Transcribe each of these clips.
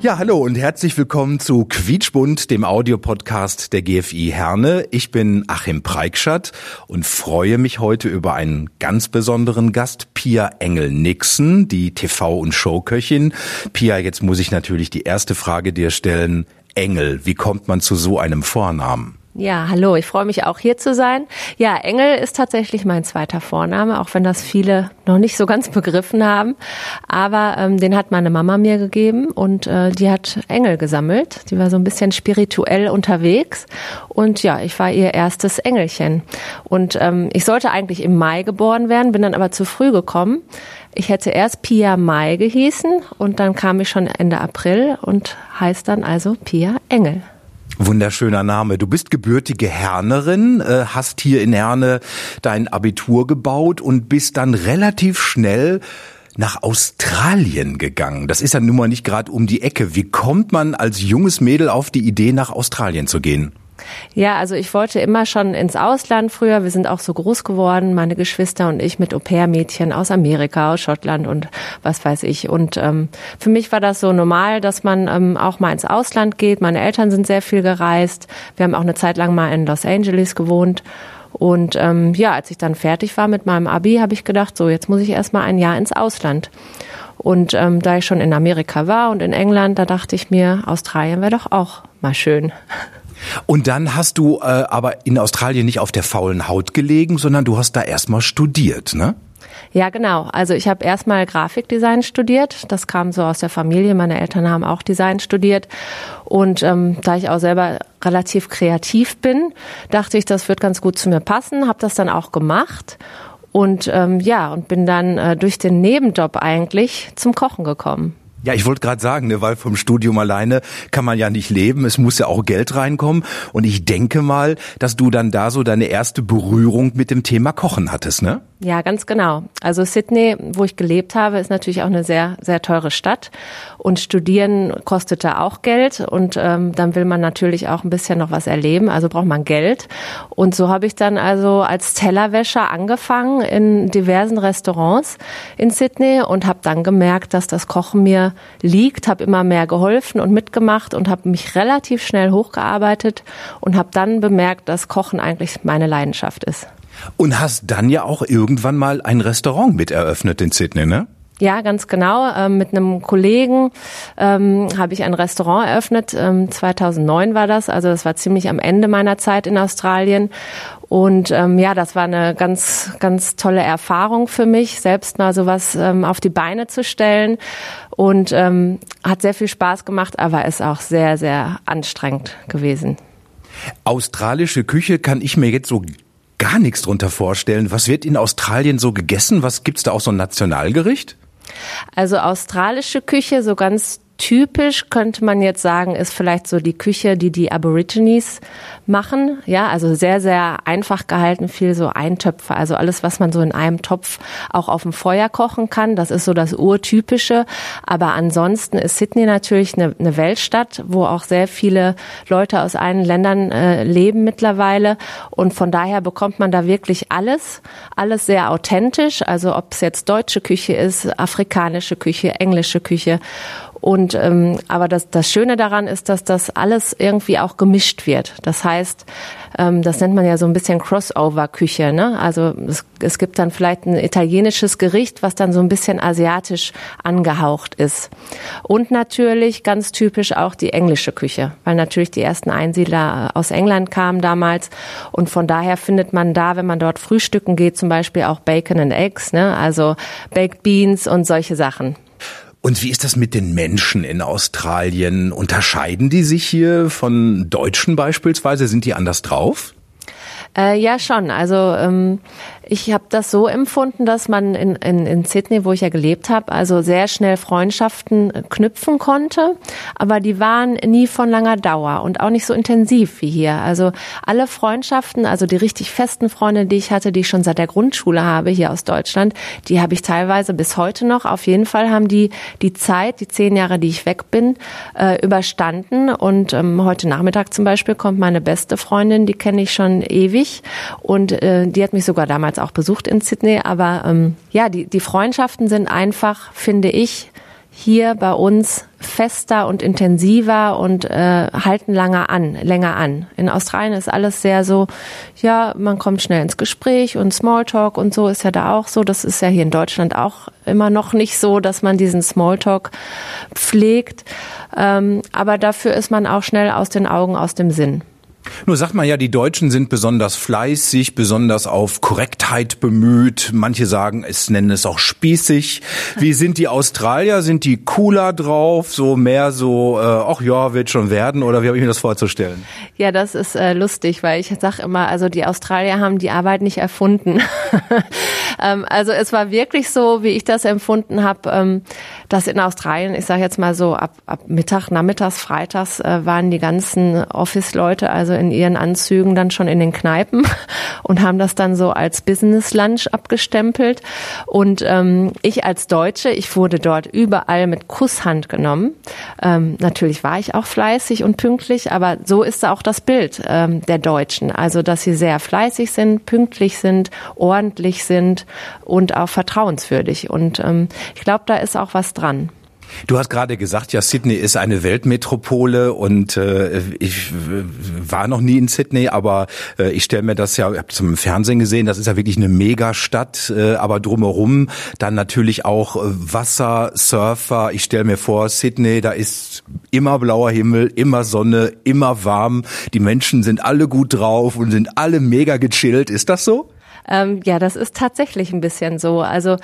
Ja, hallo und herzlich willkommen zu Quietschbund, dem Audiopodcast der GFI Herne. Ich bin Achim Preikschat und freue mich heute über einen ganz besonderen Gast, Pia Engel-Nixon, die TV- und Showköchin. Pia, jetzt muss ich natürlich die erste Frage dir stellen. Engel, wie kommt man zu so einem Vornamen? Ja, hallo, ich freue mich auch hier zu sein. Ja, Engel ist tatsächlich mein zweiter Vorname, auch wenn das viele noch nicht so ganz begriffen haben. Aber ähm, den hat meine Mama mir gegeben und äh, die hat Engel gesammelt. Die war so ein bisschen spirituell unterwegs und ja, ich war ihr erstes Engelchen. Und ähm, ich sollte eigentlich im Mai geboren werden, bin dann aber zu früh gekommen. Ich hätte erst Pia Mai gehießen und dann kam ich schon Ende April und heißt dann also Pia Engel. Wunderschöner Name. Du bist gebürtige Hernerin, äh, hast hier in Herne dein Abitur gebaut und bist dann relativ schnell nach Australien gegangen. Das ist ja nun mal nicht gerade um die Ecke. Wie kommt man als junges Mädel auf die Idee, nach Australien zu gehen? Ja, also ich wollte immer schon ins Ausland früher. Wir sind auch so groß geworden, meine Geschwister und ich mit Au-pair-Mädchen aus Amerika, aus Schottland und was weiß ich. Und ähm, für mich war das so normal, dass man ähm, auch mal ins Ausland geht. Meine Eltern sind sehr viel gereist. Wir haben auch eine Zeit lang mal in Los Angeles gewohnt. Und ähm, ja, als ich dann fertig war mit meinem Abi, habe ich gedacht, so jetzt muss ich erst mal ein Jahr ins Ausland. Und ähm, da ich schon in Amerika war und in England, da dachte ich mir, Australien wäre doch auch mal schön. Und dann hast du äh, aber in Australien nicht auf der faulen Haut gelegen, sondern du hast da erstmal studiert, ne? Ja, genau. Also ich habe erstmal Grafikdesign studiert. Das kam so aus der Familie. Meine Eltern haben auch Design studiert. Und ähm, da ich auch selber relativ kreativ bin, dachte ich, das wird ganz gut zu mir passen. Habe das dann auch gemacht. Und ähm, ja, und bin dann äh, durch den Nebenjob eigentlich zum Kochen gekommen. Ja, ich wollte gerade sagen, ne, weil vom Studium alleine kann man ja nicht leben. Es muss ja auch Geld reinkommen. Und ich denke mal, dass du dann da so deine erste Berührung mit dem Thema Kochen hattest, ne? Ja, ganz genau. Also Sydney, wo ich gelebt habe, ist natürlich auch eine sehr, sehr teure Stadt. Und studieren kostete auch Geld. Und ähm, dann will man natürlich auch ein bisschen noch was erleben. Also braucht man Geld. Und so habe ich dann also als Tellerwäscher angefangen in diversen Restaurants in Sydney und habe dann gemerkt, dass das Kochen mir liegt, habe immer mehr geholfen und mitgemacht und habe mich relativ schnell hochgearbeitet und habe dann bemerkt, dass Kochen eigentlich meine Leidenschaft ist. Und hast dann ja auch irgendwann mal ein Restaurant mit eröffnet in Sydney, ne? Ja, ganz genau. Ähm, mit einem Kollegen ähm, habe ich ein Restaurant eröffnet. Ähm, 2009 war das. Also das war ziemlich am Ende meiner Zeit in Australien. Und ähm, ja, das war eine ganz, ganz tolle Erfahrung für mich, selbst mal sowas ähm, auf die Beine zu stellen. Und ähm, hat sehr viel Spaß gemacht, aber ist auch sehr, sehr anstrengend gewesen. Australische Küche kann ich mir jetzt so gar nichts drunter vorstellen. Was wird in Australien so gegessen? Was gibt's da auch so ein Nationalgericht? Also australische Küche, so ganz typisch könnte man jetzt sagen, ist vielleicht so die Küche, die die Aborigines machen. Ja, also sehr, sehr einfach gehalten, viel so Eintöpfe, also alles, was man so in einem Topf auch auf dem Feuer kochen kann. Das ist so das Urtypische. Aber ansonsten ist Sydney natürlich eine, eine Weltstadt, wo auch sehr viele Leute aus allen Ländern äh, leben mittlerweile. Und von daher bekommt man da wirklich alles, alles sehr authentisch. Also ob es jetzt deutsche Küche ist, afrikanische Küche, englische Küche. Und ähm, aber das, das Schöne daran ist, dass das alles irgendwie auch gemischt wird. Das heißt, ähm, das nennt man ja so ein bisschen Crossover-Küche. Ne? Also es, es gibt dann vielleicht ein italienisches Gericht, was dann so ein bisschen asiatisch angehaucht ist. Und natürlich ganz typisch auch die englische Küche, weil natürlich die ersten Einsiedler aus England kamen damals. Und von daher findet man da, wenn man dort frühstücken geht, zum Beispiel auch Bacon and Eggs, ne? also Baked Beans und solche Sachen. Und wie ist das mit den Menschen in Australien? Unterscheiden die sich hier von Deutschen beispielsweise? Sind die anders drauf? Äh, ja, schon. Also ähm, ich habe das so empfunden, dass man in, in, in Sydney, wo ich ja gelebt habe, also sehr schnell Freundschaften knüpfen konnte, aber die waren nie von langer Dauer und auch nicht so intensiv wie hier. Also alle Freundschaften, also die richtig festen Freunde, die ich hatte, die ich schon seit der Grundschule habe hier aus Deutschland, die habe ich teilweise bis heute noch. Auf jeden Fall haben die die Zeit, die zehn Jahre, die ich weg bin, äh, überstanden. Und ähm, heute Nachmittag zum Beispiel kommt meine beste Freundin, die kenne ich schon ewig und äh, die hat mich sogar damals auch besucht in Sydney, aber ähm, ja, die, die Freundschaften sind einfach, finde ich, hier bei uns fester und intensiver und äh, halten länger an, länger an. In Australien ist alles sehr so, ja, man kommt schnell ins Gespräch und Smalltalk und so ist ja da auch so. Das ist ja hier in Deutschland auch immer noch nicht so, dass man diesen Smalltalk pflegt. Ähm, aber dafür ist man auch schnell aus den Augen, aus dem Sinn. Nur sagt man ja, die Deutschen sind besonders fleißig, besonders auf Korrektheit bemüht. Manche sagen, es nennen es auch spießig. Wie sind die Australier? Sind die cooler drauf? So mehr so, äh, ach ja, wird schon werden? Oder wie habe ich mir das vorzustellen? Ja, das ist äh, lustig, weil ich sage immer, also die Australier haben die Arbeit nicht erfunden. ähm, also es war wirklich so, wie ich das empfunden habe, ähm, dass in Australien, ich sage jetzt mal so, ab, ab Mittag, Nachmittags, Freitags äh, waren die ganzen Office-Leute, also in ihren Anzügen dann schon in den Kneipen und haben das dann so als Business Lunch abgestempelt. Und ähm, ich als Deutsche, ich wurde dort überall mit Kusshand genommen. Ähm, natürlich war ich auch fleißig und pünktlich, aber so ist auch das Bild ähm, der Deutschen. Also, dass sie sehr fleißig sind, pünktlich sind, ordentlich sind und auch vertrauenswürdig. Und ähm, ich glaube, da ist auch was dran. Du hast gerade gesagt, ja, Sydney ist eine Weltmetropole und äh, ich war noch nie in Sydney, aber äh, ich stelle mir das ja, ich habe es im Fernsehen gesehen, das ist ja wirklich eine Megastadt, äh, aber drumherum dann natürlich auch äh, Wasser, Surfer. Ich stelle mir vor, Sydney, da ist immer blauer Himmel, immer Sonne, immer warm. Die Menschen sind alle gut drauf und sind alle mega gechillt. Ist das so? Ähm, ja, das ist tatsächlich ein bisschen so. Also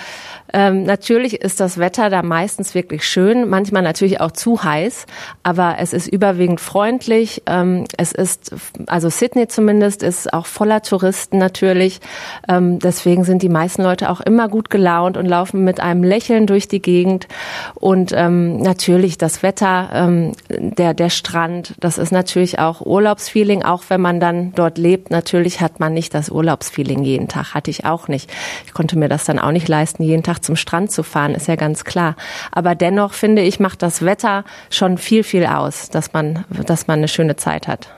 ähm, natürlich ist das Wetter da meistens wirklich schön, manchmal natürlich auch zu heiß, aber es ist überwiegend freundlich. Ähm, es ist, also Sydney zumindest, ist auch voller Touristen natürlich. Ähm, deswegen sind die meisten Leute auch immer gut gelaunt und laufen mit einem Lächeln durch die Gegend. Und ähm, natürlich das Wetter, ähm, der, der Strand, das ist natürlich auch Urlaubsfeeling, auch wenn man dann dort lebt. Natürlich hat man nicht das Urlaubsfeeling jeden Tag. Tag hatte ich auch nicht. Ich konnte mir das dann auch nicht leisten, jeden Tag zum Strand zu fahren, ist ja ganz klar. Aber dennoch finde ich, macht das Wetter schon viel, viel aus, dass man, dass man eine schöne Zeit hat.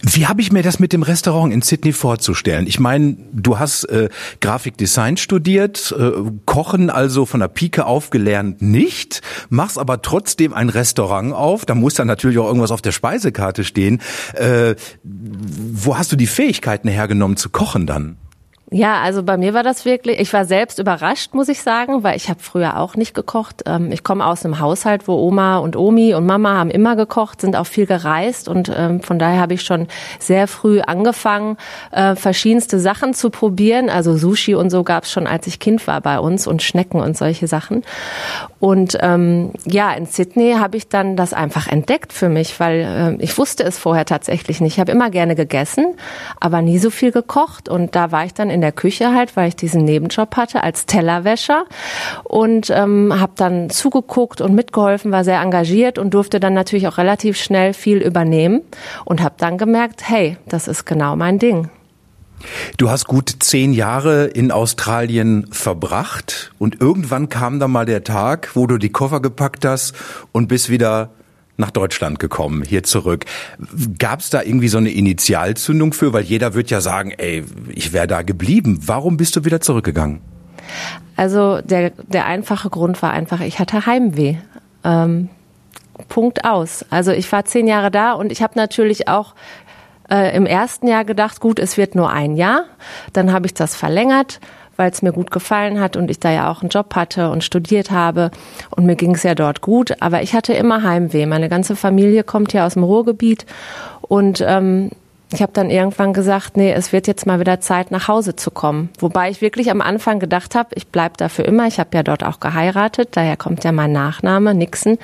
Wie habe ich mir das mit dem Restaurant in Sydney vorzustellen? Ich meine, du hast äh, Grafikdesign studiert, äh, Kochen also von der Pike auf gelernt nicht, machst aber trotzdem ein Restaurant auf. Da muss dann natürlich auch irgendwas auf der Speisekarte stehen. Äh, wo hast du die Fähigkeiten hergenommen zu kochen dann? Ja, also bei mir war das wirklich, ich war selbst überrascht, muss ich sagen, weil ich habe früher auch nicht gekocht. Ähm, ich komme aus einem Haushalt, wo Oma und Omi und Mama haben immer gekocht, sind auch viel gereist und ähm, von daher habe ich schon sehr früh angefangen, äh, verschiedenste Sachen zu probieren. Also Sushi und so gab es schon, als ich Kind war bei uns und Schnecken und solche Sachen. Und ähm, ja, in Sydney habe ich dann das einfach entdeckt für mich, weil äh, ich wusste es vorher tatsächlich nicht. Ich habe immer gerne gegessen, aber nie so viel gekocht und da war ich dann in der Küche halt, weil ich diesen Nebenjob hatte als Tellerwäscher und ähm, habe dann zugeguckt und mitgeholfen, war sehr engagiert und durfte dann natürlich auch relativ schnell viel übernehmen und habe dann gemerkt, hey, das ist genau mein Ding. Du hast gut zehn Jahre in Australien verbracht und irgendwann kam dann mal der Tag, wo du die Koffer gepackt hast und bist wieder nach Deutschland gekommen, hier zurück. Gab es da irgendwie so eine Initialzündung für? Weil jeder wird ja sagen, ey, ich wäre da geblieben. Warum bist du wieder zurückgegangen? Also der, der einfache Grund war einfach, ich hatte Heimweh. Ähm, Punkt aus. Also ich war zehn Jahre da und ich habe natürlich auch äh, im ersten Jahr gedacht, gut, es wird nur ein Jahr. Dann habe ich das verlängert weil es mir gut gefallen hat und ich da ja auch einen Job hatte und studiert habe und mir ging es ja dort gut. Aber ich hatte immer Heimweh. Meine ganze Familie kommt ja aus dem Ruhrgebiet und ähm, ich habe dann irgendwann gesagt, nee, es wird jetzt mal wieder Zeit, nach Hause zu kommen. Wobei ich wirklich am Anfang gedacht habe, ich bleib da für immer. Ich habe ja dort auch geheiratet, daher kommt ja mein Nachname, Nixon.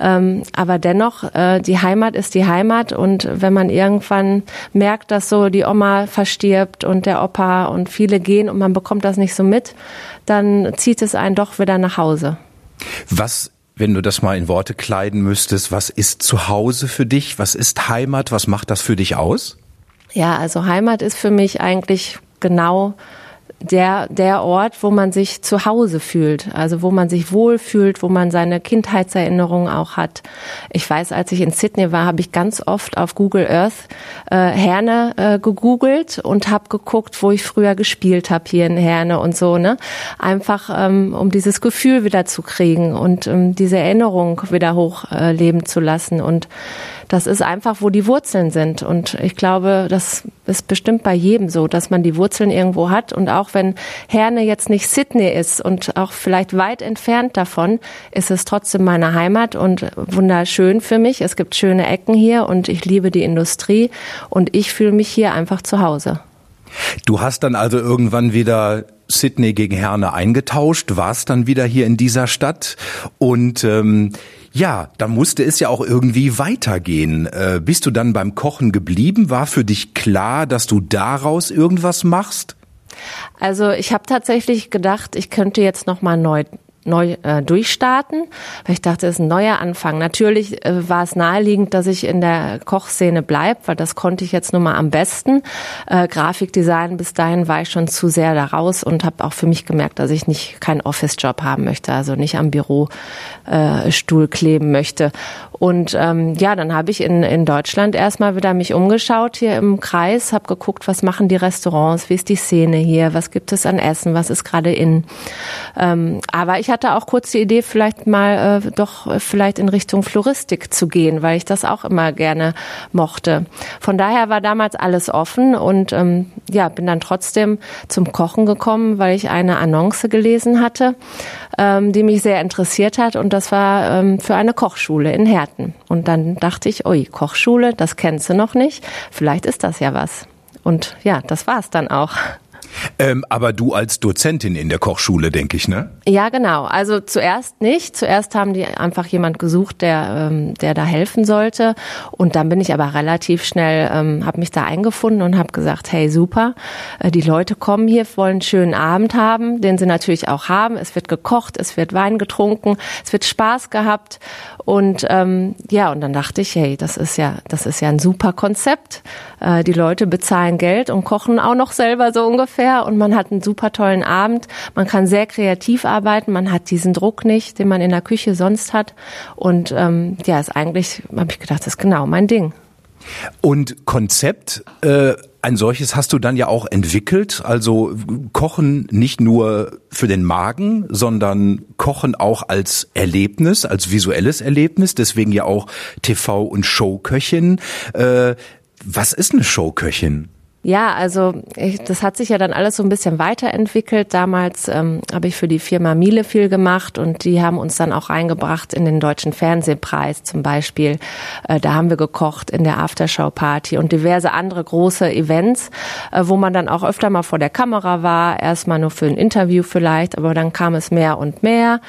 Ähm, aber dennoch, äh, die Heimat ist die Heimat und wenn man irgendwann merkt, dass so die Oma verstirbt und der Opa und viele gehen und man bekommt das nicht so mit, dann zieht es einen doch wieder nach Hause. Was wenn du das mal in Worte kleiden müsstest, was ist zu Hause für dich? Was ist Heimat? Was macht das für dich aus? Ja, also Heimat ist für mich eigentlich genau der, der Ort, wo man sich zu Hause fühlt, also wo man sich wohlfühlt, wo man seine Kindheitserinnerungen auch hat. Ich weiß, als ich in Sydney war, habe ich ganz oft auf Google Earth äh, Herne äh, gegoogelt und habe geguckt, wo ich früher gespielt habe hier in Herne und so, ne? Einfach ähm, um dieses Gefühl wieder zu kriegen und ähm, diese Erinnerung wieder hochleben äh, zu lassen und das ist einfach, wo die Wurzeln sind. Und ich glaube, das ist bestimmt bei jedem so, dass man die Wurzeln irgendwo hat. Und auch wenn Herne jetzt nicht Sydney ist und auch vielleicht weit entfernt davon, ist es trotzdem meine Heimat und wunderschön für mich. Es gibt schöne Ecken hier und ich liebe die Industrie und ich fühle mich hier einfach zu Hause. Du hast dann also irgendwann wieder Sydney gegen Herne eingetauscht, warst dann wieder hier in dieser Stadt und ähm, ja, dann musste es ja auch irgendwie weitergehen. Äh, bist du dann beim Kochen geblieben? War für dich klar, dass du daraus irgendwas machst? Also ich habe tatsächlich gedacht, ich könnte jetzt noch mal neu neu äh, durchstarten, weil ich dachte, es ist ein neuer Anfang. Natürlich äh, war es naheliegend, dass ich in der Kochszene bleibe, weil das konnte ich jetzt nun mal am besten. Äh, Grafikdesign bis dahin war ich schon zu sehr daraus und habe auch für mich gemerkt, dass ich nicht keinen Office-Job haben möchte, also nicht am Bürostuhl äh, kleben möchte. Und ähm, ja, dann habe ich in, in Deutschland erstmal wieder mich umgeschaut hier im Kreis, habe geguckt, was machen die Restaurants, wie ist die Szene hier, was gibt es an Essen, was ist gerade in. Ähm, aber ich hatte auch kurz die Idee, vielleicht mal äh, doch vielleicht in Richtung Floristik zu gehen, weil ich das auch immer gerne mochte. Von daher war damals alles offen und ähm, ja, bin dann trotzdem zum Kochen gekommen, weil ich eine Annonce gelesen hatte, ähm, die mich sehr interessiert hat und das war ähm, für eine Kochschule in Herten. Und dann dachte ich, ui, Kochschule, das kennst du noch nicht. Vielleicht ist das ja was. Und ja, das war es dann auch. Ähm, aber du als Dozentin in der Kochschule, denke ich, ne? Ja, genau. Also zuerst nicht. Zuerst haben die einfach jemand gesucht, der, ähm, der da helfen sollte. Und dann bin ich aber relativ schnell, ähm, habe mich da eingefunden und habe gesagt, hey, super, äh, die Leute kommen hier, wollen einen schönen Abend haben, den sie natürlich auch haben. Es wird gekocht, es wird Wein getrunken, es wird Spaß gehabt. Und ähm, ja, und dann dachte ich, hey, das ist ja, das ist ja ein super Konzept. Äh, die Leute bezahlen Geld und kochen auch noch selber so ungefähr und man hat einen super tollen Abend. Man kann sehr kreativ arbeiten, man hat diesen Druck nicht, den man in der Küche sonst hat. Und ähm, ja, ist eigentlich, habe ich gedacht, das ist genau mein Ding. Und Konzept, äh, ein solches hast du dann ja auch entwickelt. Also Kochen nicht nur für den Magen, sondern Kochen auch als Erlebnis, als visuelles Erlebnis. Deswegen ja auch TV- und Showköchin. Äh, was ist eine Showköchin? Ja, also ich, das hat sich ja dann alles so ein bisschen weiterentwickelt. Damals ähm, habe ich für die Firma Miele viel gemacht und die haben uns dann auch reingebracht in den Deutschen Fernsehpreis zum Beispiel. Äh, da haben wir gekocht in der Aftershow-Party und diverse andere große Events, äh, wo man dann auch öfter mal vor der Kamera war. Erstmal nur für ein Interview vielleicht, aber dann kam es mehr und mehr.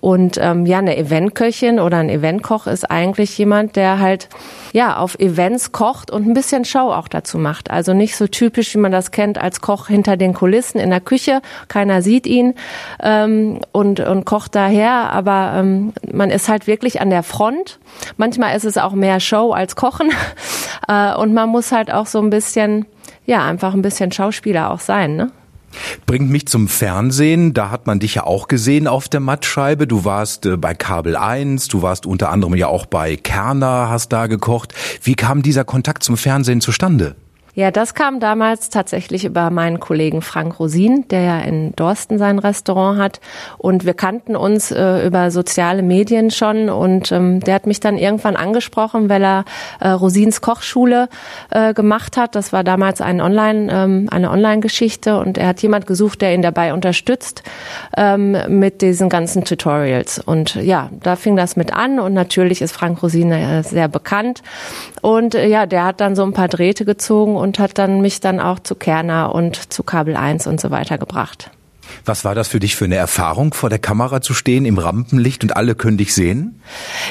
Und ähm, ja, eine Eventköchin oder ein Eventkoch ist eigentlich jemand, der halt ja auf Events kocht und ein bisschen Show auch dazu macht. Also nicht so typisch, wie man das kennt, als Koch hinter den Kulissen in der Küche. Keiner sieht ihn ähm, und, und kocht daher, aber ähm, man ist halt wirklich an der Front. Manchmal ist es auch mehr Show als Kochen äh, und man muss halt auch so ein bisschen, ja, einfach ein bisschen Schauspieler auch sein, ne? Bringt mich zum Fernsehen. Da hat man dich ja auch gesehen auf der Mattscheibe. Du warst äh, bei Kabel 1, du warst unter anderem ja auch bei Kerner, hast da gekocht. Wie kam dieser Kontakt zum Fernsehen zustande? Ja, das kam damals tatsächlich über meinen Kollegen Frank Rosin, der ja in Dorsten sein Restaurant hat. Und wir kannten uns äh, über soziale Medien schon. Und ähm, der hat mich dann irgendwann angesprochen, weil er äh, Rosins Kochschule äh, gemacht hat. Das war damals ein Online, ähm, eine Online-Geschichte. Und er hat jemand gesucht, der ihn dabei unterstützt ähm, mit diesen ganzen Tutorials. Und ja, da fing das mit an. Und natürlich ist Frank Rosin äh, sehr bekannt. Und äh, ja, der hat dann so ein paar Drähte gezogen und hat dann mich dann auch zu Kerner und zu Kabel 1 und so weiter gebracht. Was war das für dich für eine Erfahrung, vor der Kamera zu stehen im Rampenlicht und alle können dich sehen?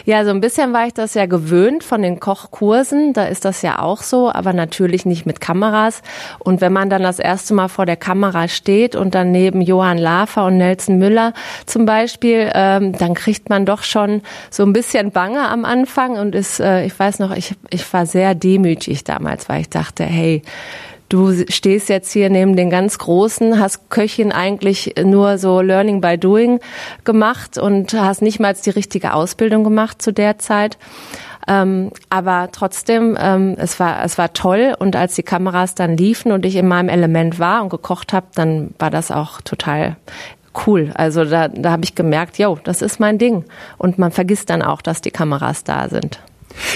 Ja, so ein bisschen war ich das ja gewöhnt von den Kochkursen. Da ist das ja auch so, aber natürlich nicht mit Kameras. Und wenn man dann das erste Mal vor der Kamera steht und dann neben Johann Lafer und Nelson Müller zum Beispiel, ähm, dann kriegt man doch schon so ein bisschen Bange am Anfang und ist, äh, ich weiß noch, ich, ich war sehr demütig damals, weil ich dachte, hey, Du stehst jetzt hier neben den ganz Großen, hast Köchin eigentlich nur so Learning by Doing gemacht und hast nicht mal die richtige Ausbildung gemacht zu der Zeit. Ähm, aber trotzdem, ähm, es war es war toll und als die Kameras dann liefen und ich in meinem Element war und gekocht habe, dann war das auch total cool. Also da, da habe ich gemerkt, yo, das ist mein Ding. Und man vergisst dann auch, dass die Kameras da sind.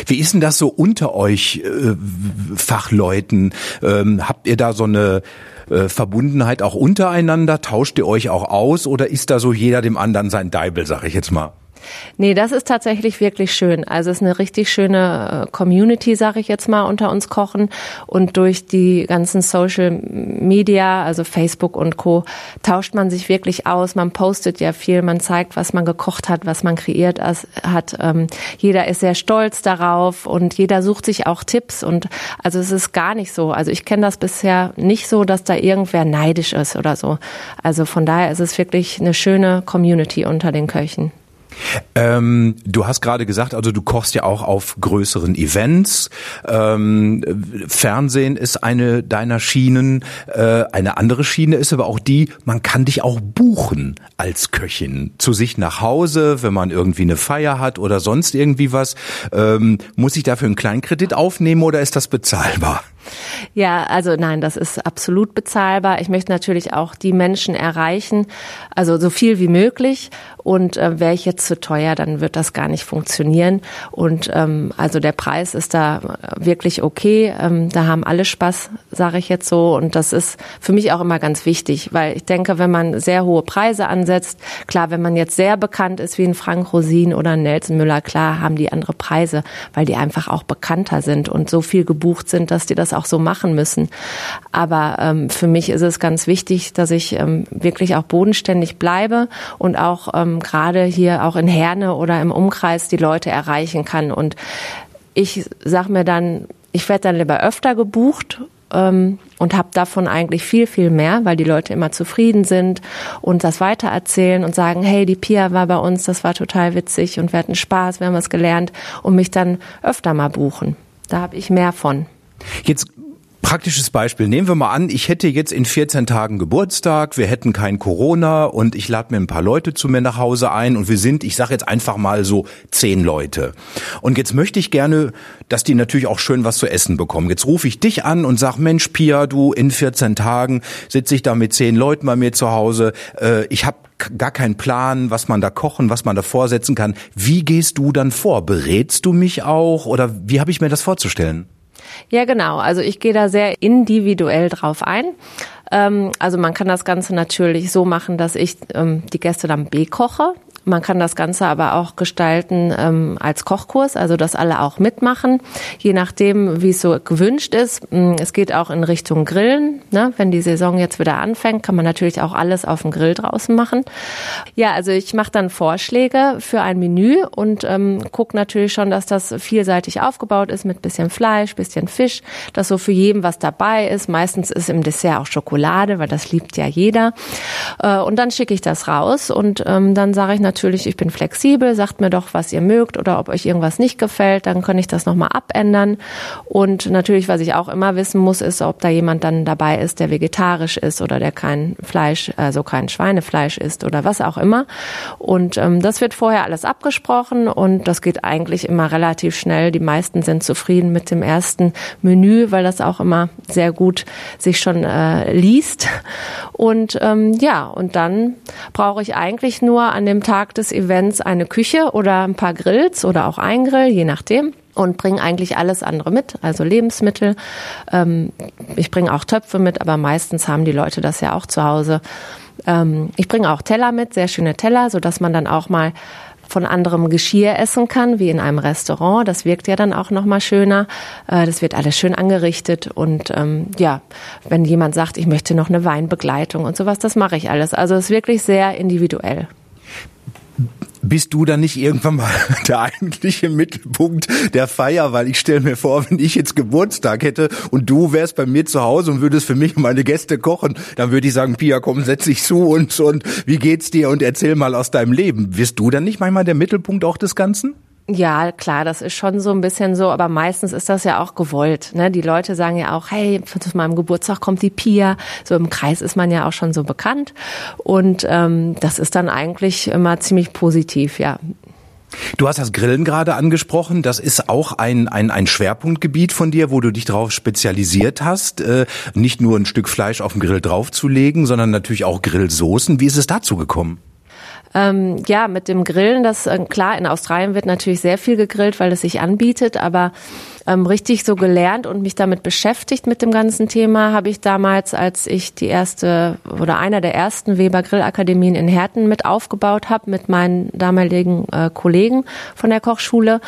Wie ist denn das so unter euch äh, Fachleuten? Ähm, habt ihr da so eine äh, Verbundenheit auch untereinander? Tauscht ihr euch auch aus oder ist da so jeder dem anderen sein Deibel, sag ich jetzt mal? Nee, das ist tatsächlich wirklich schön. Also es ist eine richtig schöne äh, Community, sage ich jetzt mal, unter uns kochen. Und durch die ganzen Social Media, also Facebook und Co., tauscht man sich wirklich aus. Man postet ja viel, man zeigt, was man gekocht hat, was man kreiert hat. Ähm, jeder ist sehr stolz darauf und jeder sucht sich auch Tipps. Und also es ist gar nicht so. Also ich kenne das bisher nicht so, dass da irgendwer neidisch ist oder so. Also von daher ist es wirklich eine schöne Community unter den Köchen. Ähm, du hast gerade gesagt, also du kochst ja auch auf größeren Events. Ähm, Fernsehen ist eine deiner Schienen. Äh, eine andere Schiene ist aber auch die, man kann dich auch buchen als Köchin zu sich nach Hause, wenn man irgendwie eine Feier hat oder sonst irgendwie was. Ähm, muss ich dafür einen Kleinkredit aufnehmen oder ist das bezahlbar? Ja, also nein, das ist absolut bezahlbar. Ich möchte natürlich auch die Menschen erreichen, also so viel wie möglich. Und äh, wäre ich jetzt zu teuer, dann wird das gar nicht funktionieren. Und ähm, also der Preis ist da wirklich okay. Ähm, da haben alle Spaß, sage ich jetzt so. Und das ist für mich auch immer ganz wichtig, weil ich denke, wenn man sehr hohe Preise ansetzt, klar, wenn man jetzt sehr bekannt ist wie ein Frank Rosin oder ein Nelson Müller, klar haben die andere Preise, weil die einfach auch bekannter sind und so viel gebucht sind, dass die das auch so machen müssen. Aber ähm, für mich ist es ganz wichtig, dass ich ähm, wirklich auch bodenständig bleibe und auch ähm, gerade hier auch in Herne oder im Umkreis die Leute erreichen kann. Und ich sag mir dann, ich werde dann lieber öfter gebucht ähm, und habe davon eigentlich viel, viel mehr, weil die Leute immer zufrieden sind und das weitererzählen und sagen, hey, die Pia war bei uns, das war total witzig und wir hatten Spaß, wir haben was gelernt und mich dann öfter mal buchen. Da habe ich mehr von. Jetzt Praktisches Beispiel. Nehmen wir mal an, ich hätte jetzt in 14 Tagen Geburtstag, wir hätten kein Corona und ich lade mir ein paar Leute zu mir nach Hause ein und wir sind, ich sage jetzt einfach mal so zehn Leute. Und jetzt möchte ich gerne, dass die natürlich auch schön was zu essen bekommen. Jetzt rufe ich dich an und sag, Mensch, Pia, du, in 14 Tagen sitze ich da mit zehn Leuten bei mir zu Hause. Äh, ich habe gar keinen Plan, was man da kochen, was man da vorsetzen kann. Wie gehst du dann vor? Berätst du mich auch oder wie habe ich mir das vorzustellen? Ja, genau. Also ich gehe da sehr individuell drauf ein. Ähm, also man kann das Ganze natürlich so machen, dass ich ähm, die Gäste dann bekoche. Man kann das Ganze aber auch gestalten ähm, als Kochkurs, also dass alle auch mitmachen, je nachdem, wie es so gewünscht ist. Mm, es geht auch in Richtung Grillen. Ne? Wenn die Saison jetzt wieder anfängt, kann man natürlich auch alles auf dem Grill draußen machen. Ja, also ich mache dann Vorschläge für ein Menü und ähm, gucke natürlich schon, dass das vielseitig aufgebaut ist mit bisschen Fleisch, bisschen Fisch, dass so für jeden was dabei ist. Meistens ist im Dessert auch Schokolade, weil das liebt ja jeder. Äh, und dann schicke ich das raus und ähm, dann sage ich natürlich, natürlich, ich bin flexibel, sagt mir doch, was ihr mögt oder ob euch irgendwas nicht gefällt, dann kann ich das nochmal abändern. Und natürlich, was ich auch immer wissen muss, ist, ob da jemand dann dabei ist, der vegetarisch ist oder der kein Fleisch, also kein Schweinefleisch isst oder was auch immer. Und ähm, das wird vorher alles abgesprochen und das geht eigentlich immer relativ schnell. Die meisten sind zufrieden mit dem ersten Menü, weil das auch immer sehr gut sich schon äh, liest. Und ähm, ja, und dann brauche ich eigentlich nur an dem Tag des Events eine Küche oder ein paar Grills oder auch ein Grill, je nachdem und bringe eigentlich alles andere mit, also Lebensmittel. Ähm, ich bringe auch Töpfe mit, aber meistens haben die Leute das ja auch zu Hause. Ähm, ich bringe auch Teller mit, sehr schöne Teller, so dass man dann auch mal von anderem Geschirr essen kann, wie in einem Restaurant. Das wirkt ja dann auch noch mal schöner. Äh, das wird alles schön angerichtet und ähm, ja, wenn jemand sagt, ich möchte noch eine Weinbegleitung und sowas, das mache ich alles. Also es ist wirklich sehr individuell bist du dann nicht irgendwann mal der eigentliche Mittelpunkt der Feier? Weil ich stelle mir vor, wenn ich jetzt Geburtstag hätte und du wärst bei mir zu Hause und würdest für mich und meine Gäste kochen, dann würde ich sagen, Pia, komm, setz dich zu uns und wie geht's dir und erzähl mal aus deinem Leben. Wirst du dann nicht manchmal der Mittelpunkt auch des Ganzen? Ja, klar, das ist schon so ein bisschen so, aber meistens ist das ja auch gewollt. Ne? Die Leute sagen ja auch, hey, zu meinem Geburtstag kommt die Pia. So im Kreis ist man ja auch schon so bekannt. Und ähm, das ist dann eigentlich immer ziemlich positiv, ja. Du hast das Grillen gerade angesprochen. Das ist auch ein, ein, ein Schwerpunktgebiet von dir, wo du dich darauf spezialisiert hast, äh, nicht nur ein Stück Fleisch auf dem Grill draufzulegen, sondern natürlich auch Grillsoßen. Wie ist es dazu gekommen? Ähm, ja, mit dem Grillen, das äh, klar, in Australien wird natürlich sehr viel gegrillt, weil es sich anbietet, aber ähm, richtig so gelernt und mich damit beschäftigt mit dem ganzen Thema habe ich damals, als ich die erste oder einer der ersten Weber Grillakademien in Herten mit aufgebaut habe mit meinen damaligen äh, Kollegen von der Kochschule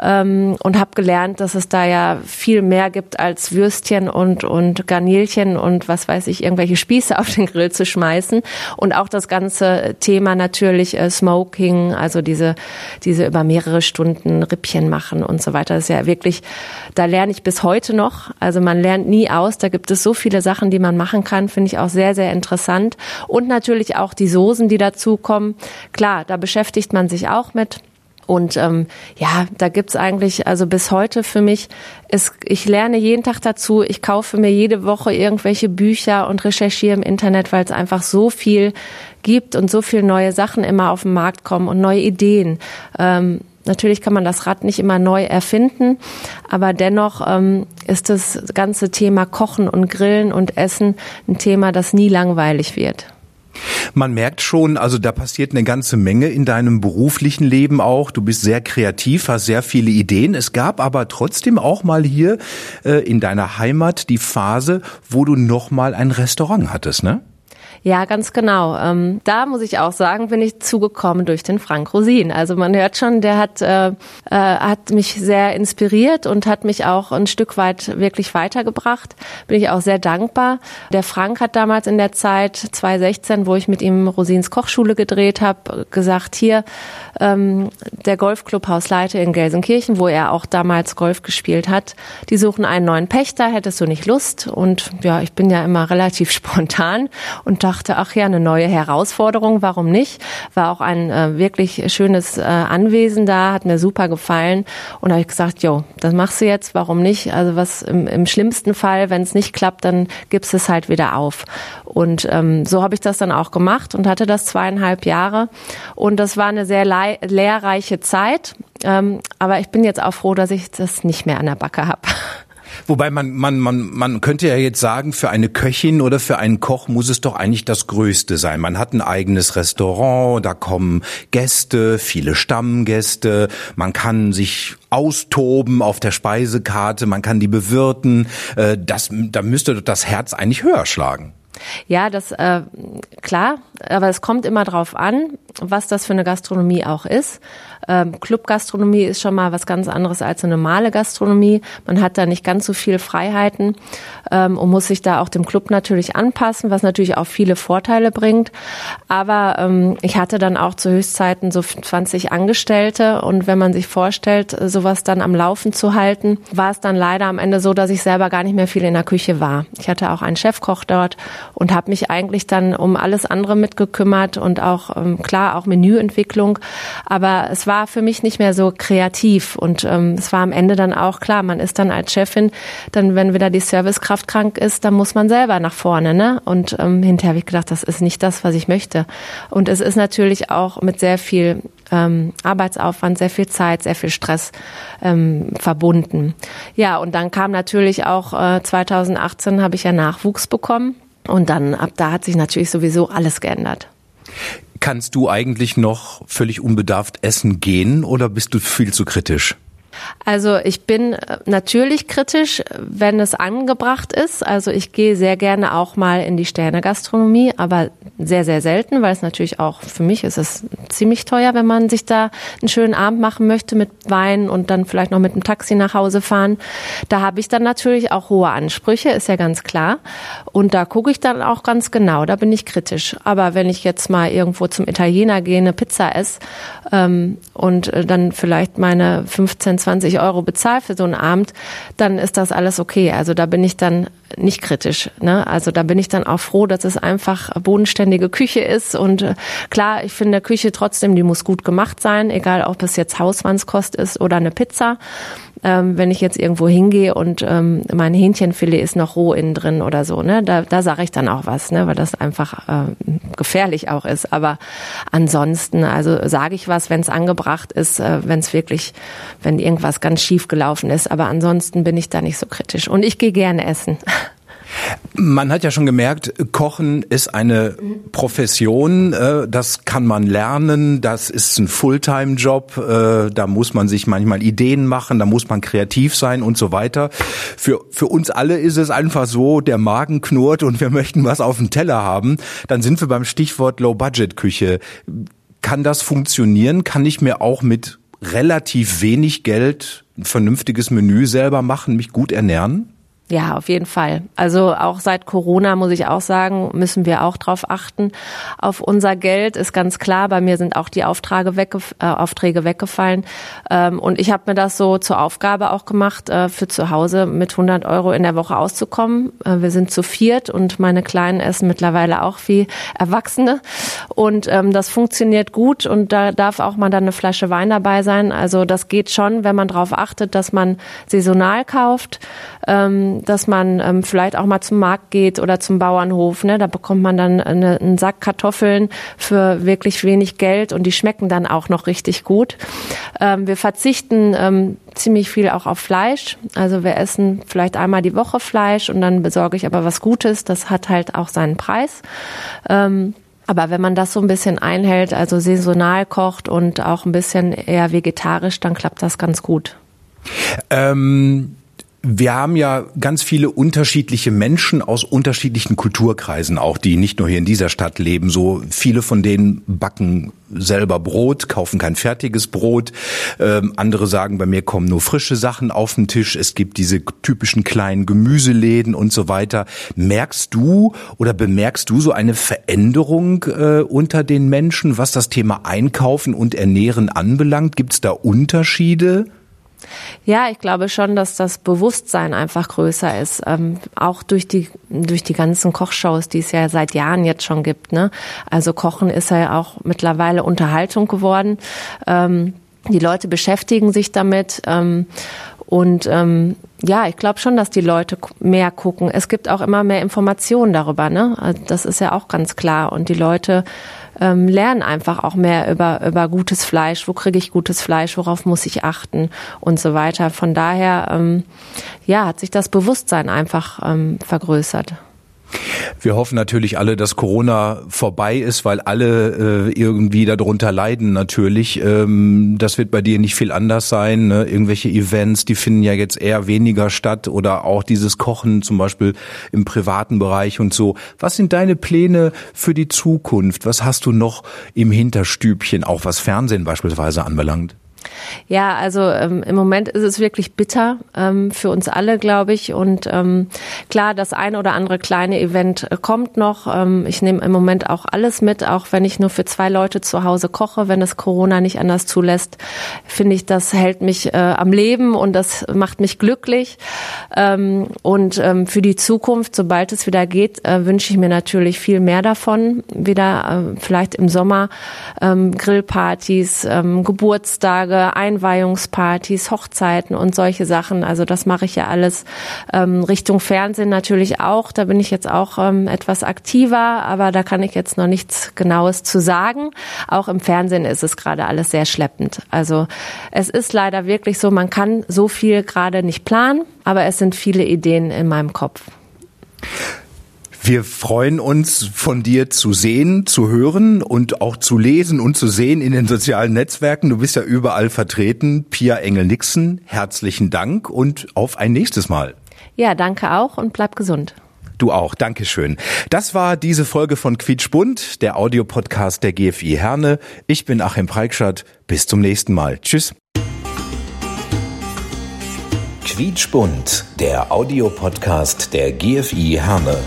ähm, und habe gelernt, dass es da ja viel mehr gibt als Würstchen und und Garnelchen und was weiß ich irgendwelche Spieße auf den Grill zu schmeißen. Und auch das ganze Thema natürlich äh, Smoking, also diese diese über mehrere Stunden Rippchen machen und so weiter, das ist ja wirklich da lerne ich bis heute noch. Also man lernt nie aus. Da gibt es so viele Sachen, die man machen kann, finde ich auch sehr, sehr interessant. Und natürlich auch die Soßen, die dazukommen. Klar, da beschäftigt man sich auch mit. Und ähm, ja, da gibt's eigentlich, also bis heute für mich, ist, ich lerne jeden Tag dazu, ich kaufe mir jede Woche irgendwelche Bücher und recherchiere im Internet, weil es einfach so viel gibt und so viele neue Sachen immer auf den Markt kommen und neue Ideen. Ähm, Natürlich kann man das Rad nicht immer neu erfinden, aber dennoch ähm, ist das ganze Thema Kochen und Grillen und Essen ein Thema, das nie langweilig wird. Man merkt schon, also da passiert eine ganze Menge in deinem beruflichen Leben auch. Du bist sehr kreativ, hast sehr viele Ideen. Es gab aber trotzdem auch mal hier äh, in deiner Heimat die Phase, wo du noch mal ein Restaurant hattest, ne? Ja, ganz genau. Ähm, da muss ich auch sagen, bin ich zugekommen durch den Frank Rosin. Also man hört schon, der hat, äh, äh, hat mich sehr inspiriert und hat mich auch ein Stück weit wirklich weitergebracht. Bin ich auch sehr dankbar. Der Frank hat damals in der Zeit 2016, wo ich mit ihm Rosins Kochschule gedreht habe, gesagt, hier ähm, der Golfclub Hausleite in Gelsenkirchen, wo er auch damals Golf gespielt hat, die suchen einen neuen Pächter, hättest du nicht Lust? Und ja, ich bin ja immer relativ spontan und da dachte, ach ja, eine neue Herausforderung, warum nicht? War auch ein äh, wirklich schönes äh, Anwesen da, hat mir super gefallen. Und habe ich gesagt, jo, das machst du jetzt, warum nicht? Also was im, im schlimmsten Fall, wenn es nicht klappt, dann gibst es halt wieder auf. Und ähm, so habe ich das dann auch gemacht und hatte das zweieinhalb Jahre. Und das war eine sehr lehrreiche Zeit. Ähm, aber ich bin jetzt auch froh, dass ich das nicht mehr an der Backe habe. Wobei man, man, man, man könnte ja jetzt sagen, für eine Köchin oder für einen Koch muss es doch eigentlich das Größte sein. Man hat ein eigenes Restaurant, da kommen Gäste, viele Stammgäste, man kann sich austoben auf der Speisekarte, man kann die bewirten. Äh, das, da müsste das Herz eigentlich höher schlagen. Ja, das äh, klar, aber es kommt immer drauf an, was das für eine Gastronomie auch ist. Ähm, Clubgastronomie ist schon mal was ganz anderes als eine normale Gastronomie. Man hat da nicht ganz so viel Freiheiten ähm, und muss sich da auch dem Club natürlich anpassen, was natürlich auch viele Vorteile bringt. Aber ähm, ich hatte dann auch zu Höchstzeiten so 20 Angestellte und wenn man sich vorstellt, sowas dann am Laufen zu halten, war es dann leider am Ende so, dass ich selber gar nicht mehr viel in der Küche war. Ich hatte auch einen Chefkoch dort und habe mich eigentlich dann um alles andere mitgekümmert und auch ähm, klar auch Menüentwicklung. Aber es war für mich nicht mehr so kreativ und ähm, es war am Ende dann auch klar, man ist dann als Chefin, dann wenn wieder die Servicekraft krank ist, dann muss man selber nach vorne. Ne? Und ähm, hinterher habe ich gedacht, das ist nicht das, was ich möchte. Und es ist natürlich auch mit sehr viel ähm, Arbeitsaufwand, sehr viel Zeit, sehr viel Stress ähm, verbunden. Ja, und dann kam natürlich auch äh, 2018 habe ich ja Nachwuchs bekommen und dann ab da hat sich natürlich sowieso alles geändert. Kannst du eigentlich noch völlig unbedarft essen gehen oder bist du viel zu kritisch? Also ich bin äh, natürlich kritisch, wenn es angebracht ist. Also ich gehe sehr gerne auch mal in die Sternegastronomie, aber sehr, sehr selten, weil es natürlich auch für mich ist es ziemlich teuer, wenn man sich da einen schönen Abend machen möchte mit Wein und dann vielleicht noch mit dem Taxi nach Hause fahren. Da habe ich dann natürlich auch hohe Ansprüche, ist ja ganz klar. Und da gucke ich dann auch ganz genau, da bin ich kritisch. Aber wenn ich jetzt mal irgendwo zum Italiener gehe, eine Pizza esse ähm, und äh, dann vielleicht meine 15, 20 Euro bezahle für so einen Abend, dann ist das alles okay. Also da bin ich dann nicht kritisch. Ne? Also da bin ich dann auch froh, dass es einfach bodenständige Küche ist. Und äh, klar, ich finde Küche trotzdem, die muss gut gemacht sein, egal ob es jetzt Hausmannskost ist oder eine Pizza ähm, wenn ich jetzt irgendwo hingehe und ähm, mein Hähnchenfilet ist noch roh innen drin oder so, ne, da, da sage ich dann auch was, ne, weil das einfach äh, gefährlich auch ist. Aber ansonsten, also sage ich was, wenn es angebracht ist, äh, wenn es wirklich, wenn irgendwas ganz schief gelaufen ist. Aber ansonsten bin ich da nicht so kritisch. Und ich gehe gerne essen. Man hat ja schon gemerkt, Kochen ist eine Profession, äh, das kann man lernen, das ist ein Fulltime-Job, äh, da muss man sich manchmal Ideen machen, da muss man kreativ sein und so weiter. Für, für uns alle ist es einfach so, der Magen knurrt und wir möchten was auf dem Teller haben. Dann sind wir beim Stichwort Low-Budget-Küche. Kann das funktionieren? Kann ich mir auch mit relativ wenig Geld ein vernünftiges Menü selber machen, mich gut ernähren? Ja, auf jeden Fall. Also auch seit Corona muss ich auch sagen, müssen wir auch drauf achten. Auf unser Geld ist ganz klar. Bei mir sind auch die Aufträge, weggef äh, Aufträge weggefallen. Ähm, und ich habe mir das so zur Aufgabe auch gemacht, äh, für zu Hause mit 100 Euro in der Woche auszukommen. Äh, wir sind zu viert und meine Kleinen essen mittlerweile auch wie Erwachsene. Und ähm, das funktioniert gut und da darf auch mal dann eine Flasche Wein dabei sein. Also das geht schon, wenn man darauf achtet, dass man saisonal kauft. Ähm, dass man ähm, vielleicht auch mal zum Markt geht oder zum Bauernhof. Ne? Da bekommt man dann eine, einen Sack Kartoffeln für wirklich wenig Geld und die schmecken dann auch noch richtig gut. Ähm, wir verzichten ähm, ziemlich viel auch auf Fleisch. Also wir essen vielleicht einmal die Woche Fleisch und dann besorge ich aber was Gutes. Das hat halt auch seinen Preis. Ähm, aber wenn man das so ein bisschen einhält, also saisonal kocht und auch ein bisschen eher vegetarisch, dann klappt das ganz gut. Ähm wir haben ja ganz viele unterschiedliche Menschen aus unterschiedlichen Kulturkreisen auch, die nicht nur hier in dieser Stadt leben. So viele von denen backen selber Brot, kaufen kein fertiges Brot. Ähm, andere sagen, bei mir kommen nur frische Sachen auf den Tisch. Es gibt diese typischen kleinen Gemüseläden und so weiter. Merkst du oder bemerkst du so eine Veränderung äh, unter den Menschen, was das Thema Einkaufen und Ernähren anbelangt? Gibt es da Unterschiede? Ja, ich glaube schon, dass das Bewusstsein einfach größer ist. Ähm, auch durch die, durch die ganzen Kochshows, die es ja seit Jahren jetzt schon gibt. Ne? Also Kochen ist ja auch mittlerweile Unterhaltung geworden. Ähm, die Leute beschäftigen sich damit. Ähm, und ähm, ja, ich glaube schon, dass die Leute mehr gucken. Es gibt auch immer mehr Informationen darüber. Ne? Also das ist ja auch ganz klar. Und die Leute ähm, lernen einfach auch mehr über, über gutes Fleisch. Wo kriege ich gutes Fleisch? Worauf muss ich achten? Und so weiter. Von daher, ähm, ja, hat sich das Bewusstsein einfach ähm, vergrößert. Wir hoffen natürlich alle, dass Corona vorbei ist, weil alle äh, irgendwie darunter leiden natürlich. Ähm, das wird bei dir nicht viel anders sein. Ne? Irgendwelche Events, die finden ja jetzt eher weniger statt oder auch dieses Kochen zum Beispiel im privaten Bereich und so. Was sind deine Pläne für die Zukunft? Was hast du noch im Hinterstübchen, auch was Fernsehen beispielsweise anbelangt? Ja, also ähm, im Moment ist es wirklich bitter ähm, für uns alle, glaube ich. Und ähm, klar, das ein oder andere kleine Event äh, kommt noch. Ähm, ich nehme im Moment auch alles mit, auch wenn ich nur für zwei Leute zu Hause koche, wenn es Corona nicht anders zulässt, finde ich, das hält mich äh, am Leben und das macht mich glücklich. Ähm, und ähm, für die Zukunft, sobald es wieder geht, äh, wünsche ich mir natürlich viel mehr davon. Wieder äh, vielleicht im Sommer Grillpartys, ähm, Geburtstage, Einweihungspartys, Hochzeiten und solche Sachen. Also das mache ich ja alles ähm, Richtung Fernsehen natürlich auch. Da bin ich jetzt auch ähm, etwas aktiver, aber da kann ich jetzt noch nichts Genaues zu sagen. Auch im Fernsehen ist es gerade alles sehr schleppend. Also es ist leider wirklich so, man kann so viel gerade nicht planen, aber es sind viele Ideen in meinem Kopf. Wir freuen uns, von dir zu sehen, zu hören und auch zu lesen und zu sehen in den sozialen Netzwerken. Du bist ja überall vertreten. Pia Engel-Nixon, herzlichen Dank und auf ein nächstes Mal. Ja, danke auch und bleib gesund. Du auch, Dankeschön. Das war diese Folge von Quietschbunt, der Audiopodcast der GFI Herne. Ich bin Achim Preikschat. Bis zum nächsten Mal. Tschüss. Quietschbunt, der Audiopodcast der GFI Herne.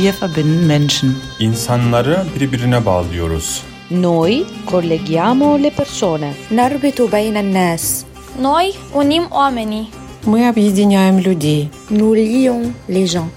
Wir verbinden Menschen. İnsanları birbirine bağlıyoruz. Noi colleghiamo le persone. نربط بين الناس Noi unim oamenii. Мы объединяем людей. Nous lions les gens.